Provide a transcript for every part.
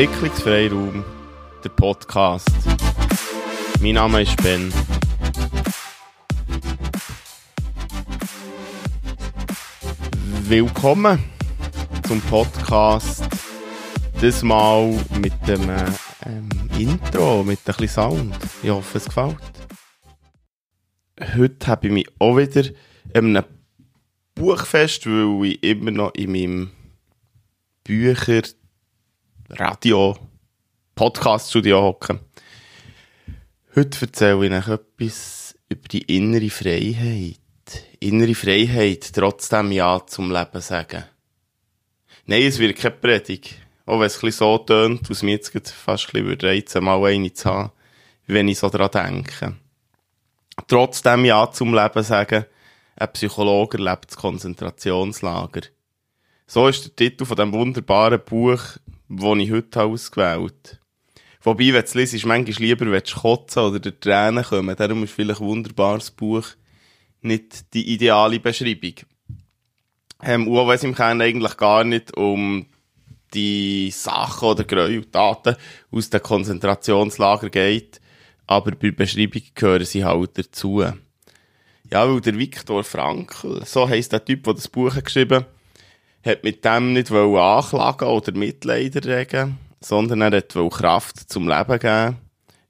Entwicklungsfreiraum, der Podcast. Mein Name ist Ben. Willkommen zum Podcast. Das Mal mit dem ähm, Intro, mit ein bisschen Sound. Ich hoffe, es gefällt. Heute habe ich mich auch wieder in einem Buchfest, weil ich immer noch in meinem Bücher, Radio, Podcast-Studio hocke. Heute erzähle ich euch etwas über die innere Freiheit. Innere Freiheit, trotzdem Ja zum Leben sagen. Nein, es wird keine Predigt. Auch wenn es ein so tönt, aus mir jetzt fast ein bisschen reizen, mal eine zu haben, wenn ich so daran denke. Trotzdem Ja zum Leben sagen, ein Psychologe erlebt das Konzentrationslager. So ist der Titel von dem wunderbaren Buch, das ich heute ausgewählt. Wobei, wenn du es liest, manchmal lieber willst du kotzen oder der Tränen kommen. Darum ist vielleicht ein wunderbares Buch nicht die ideale Beschreibung. Ähm, auch wenn es im Kern eigentlich gar nicht um die Sachen oder Gräueltaten aus dem Konzentrationslager geht, aber bei Beschreibung gehören sie halt dazu. Ja, weil der Viktor Frankl, so heisst der Typ, der das Buch geschrieben hat, hat mit dem nicht anklagen oder Mitleid erregen, sondern er wollte Kraft zum Leben geben,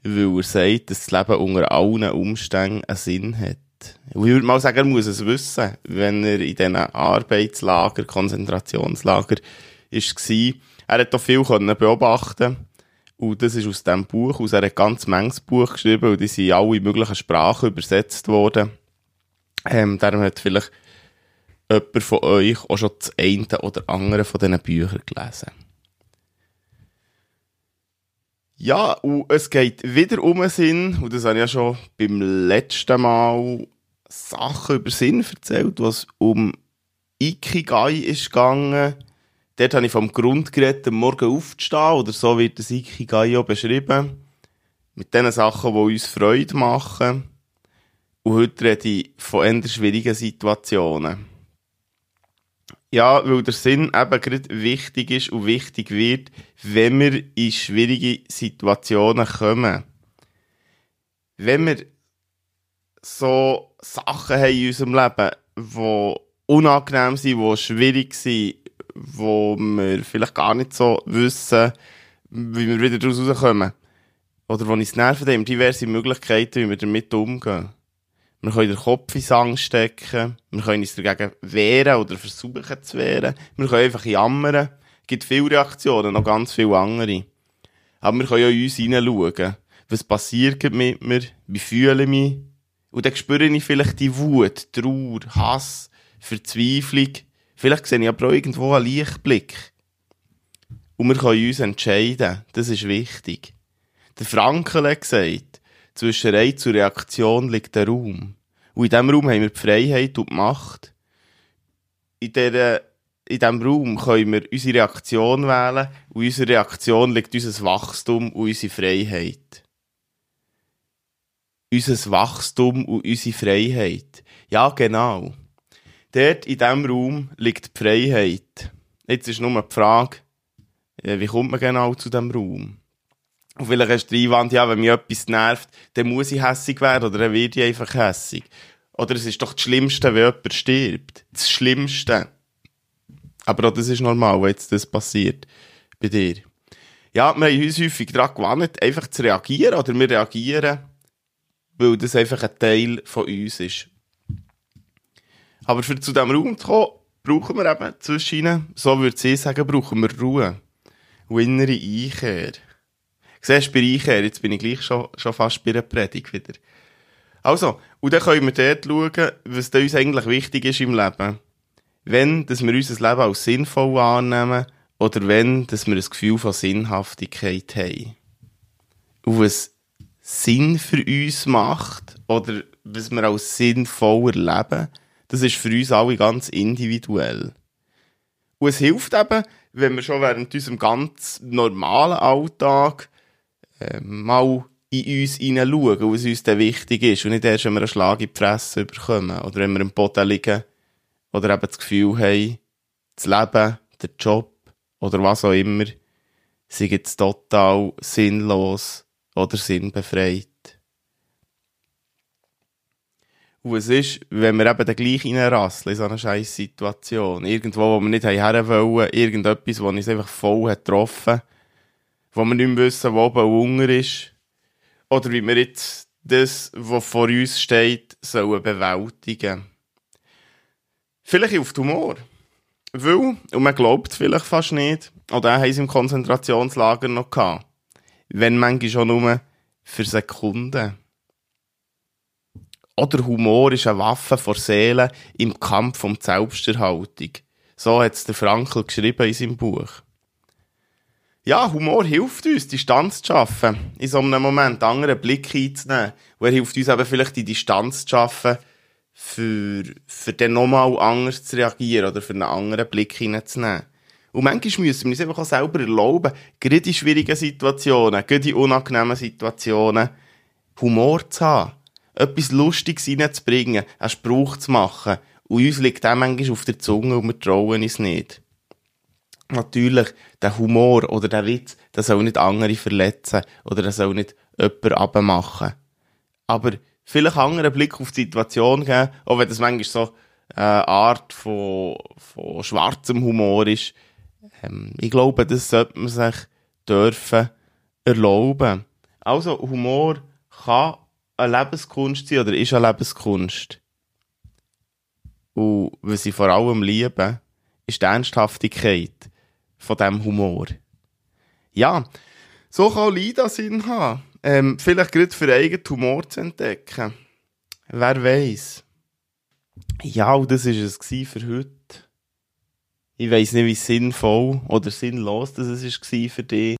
weil er sagt, dass das Leben unter allen Umständen einen Sinn hat. Ich würde mal sagen, er muss es wissen, wenn er in diesen Arbeitslager, Konzentrationslager war. Er hat auch viel beobachten und das ist aus diesem Buch, aus einem ganz Menges Buch geschrieben und die sind in alle möglichen Sprachen übersetzt worden. Ähm, darum hat vielleicht jemand von euch auch schon das eine oder andere von diesen Büchern gelesen. Ja, und es geht wieder um einen Sinn, und das habe ich ja schon beim letzten Mal Sachen über Sinn erzählt, was um Ikigai ist gegangen. Dort habe ich vom Grund geredet, am Morgen aufzustehen, oder so wird das Ikigai auch beschrieben. Mit den Sachen, die uns Freude machen. Und heute rede ich von eher schwierigen Situationen. Ja, weil der Sinn eben gerade wichtig ist und wichtig wird, wenn wir in schwierige Situationen kommen. Wenn wir so Sachen haben in unserem Leben, die unangenehm sind, die schwierig sind, wo wir vielleicht gar nicht so wissen, wie wir wieder daraus rauskommen. Oder wo uns nerven, haben diverse Möglichkeiten, wie wir damit umgehen. Wir können den Kopf ins Angst stecken. Wir können uns dagegen wehren oder versuchen zu wehren. Wir können einfach jammern. Es gibt viele Reaktionen, noch ganz viele andere. Aber wir können auch in uns hineinschauen. Was passiert mit mir? Wie fühle ich mich? Und dann spüre ich vielleicht die Wut, Trauer, Hass, Verzweiflung. Vielleicht sehe ich aber auch irgendwo einen Lichtblick. Und wir können uns entscheiden. Das ist wichtig. Der Frankel hat gesagt, zwischen Reiz und Reaktion liegt der Raum. Und in diesem Raum haben wir die Freiheit und die Macht. In, dieser, in diesem Raum können wir unsere Reaktion wählen und in unserer Reaktion liegt unser Wachstum und unsere Freiheit. Unser Wachstum und unsere Freiheit. Ja, genau. Dort in diesem Raum liegt die Freiheit. Jetzt ist nur die Frage, wie kommt man genau zu diesem Raum? Und vielleicht hast du die Einwand, ja, wenn mich etwas nervt, dann muss ich hässig werden oder dann werde ich einfach hässig. Oder es ist doch das Schlimmste, wenn jemand stirbt. Das Schlimmste. Aber auch das ist normal, wenn jetzt das passiert bei dir. Ja, wir haben uns häufig daran gewandt, einfach zu reagieren oder wir reagieren, weil das einfach ein Teil von uns ist. Aber für zu diesem Raum zu kommen, brauchen wir eben zwischen ihnen, so würde sie sagen, brauchen wir Ruhe und innere Einkehr. Siehst du, bei Einkehr, jetzt bin ich gleich schon, schon fast bei der Predigt wieder. Also, und dann können wir dort schauen, was uns eigentlich wichtig ist im Leben. Wenn, dass wir unser Leben als sinnvoll wahrnehmen oder wenn, dass wir ein Gefühl von Sinnhaftigkeit haben. Und was Sinn für uns macht oder was wir als sinnvoll erleben, das ist für uns alle ganz individuell. Und es hilft eben, wenn wir schon während unserem ganz normalen Alltag äh, mal in uns hineinschauen, was uns dann wichtig ist. Und nicht erst, wenn wir einen Schlag in die Fresse bekommen oder wenn wir im Boden liegen oder eben das Gefühl haben, das Leben, der Job oder was auch immer sei jetzt total sinnlos oder sinnbefreit. Und es ist, wenn wir eben gleich reinrasseln in so einer scheiß Situation, irgendwo, wo wir nicht her wollen, irgendetwas, wo uns einfach voll hat getroffen, wo wir nicht mehr wissen, wo oben unten ist, oder wie wir jetzt das, was vor uns steht, sollen bewältigen. Vielleicht hilft Humor. Weil, und man glaubt vielleicht fast nicht, den haben sie im Konzentrationslager noch gehabt. Wenn manchmal schon nur für Sekunden. Oder Humor ist eine Waffe vor Seele im Kampf um die Selbsterhaltung. So hat es der Frankl geschrieben in seinem Buch. Ja, Humor hilft uns, Distanz zu schaffen. In so einem Moment einen anderen Blick einzunehmen. Und er hilft uns eben vielleicht die Distanz zu schaffen, für, für dann nochmal anders zu reagieren oder für einen anderen Blick hineinzunehmen. Und manchmal müssen wir uns einfach auch selber erlauben, gerade in schwierigen Situationen, gerade in unangenehmen Situationen, Humor zu haben. Etwas Lustiges reinzubringen, einen Spruch zu machen. Und uns liegt auch manchmal auf der Zunge und wir trauen es nicht. Natürlich, der Humor oder der Witz, der soll nicht andere verletzen oder der soll nicht jemanden abmachen. Aber vielleicht einen anderen Blick auf die Situation geben, auch wenn das manchmal so eine Art von, von schwarzem Humor ist. Ähm, ich glaube, das sollte man sich dürfen erlauben. Also, Humor kann eine Lebenskunst sein oder ist eine Lebenskunst. Und was ich vor allem liebe, ist die Ernsthaftigkeit von diesem Humor. Ja, so kann Lida Sinn haben. Ähm, vielleicht gerade für eigenen Humor zu entdecken. Wer weiß. Ja, und das war es für heute. Ich weiß nicht, wie sinnvoll oder sinnlos das war für dich.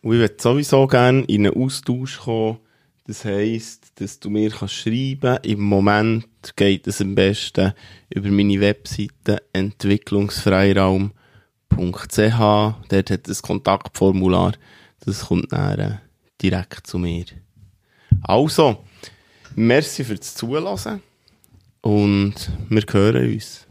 Und ich würde sowieso gerne in einen Austausch kommen. Das heisst, dass du mir kannst schreiben Im Moment geht es am besten über meine Webseite www.ch. Dort hat das Kontaktformular. Das kommt dann äh, direkt zu mir. Also, merci fürs Zuhören und wir hören uns.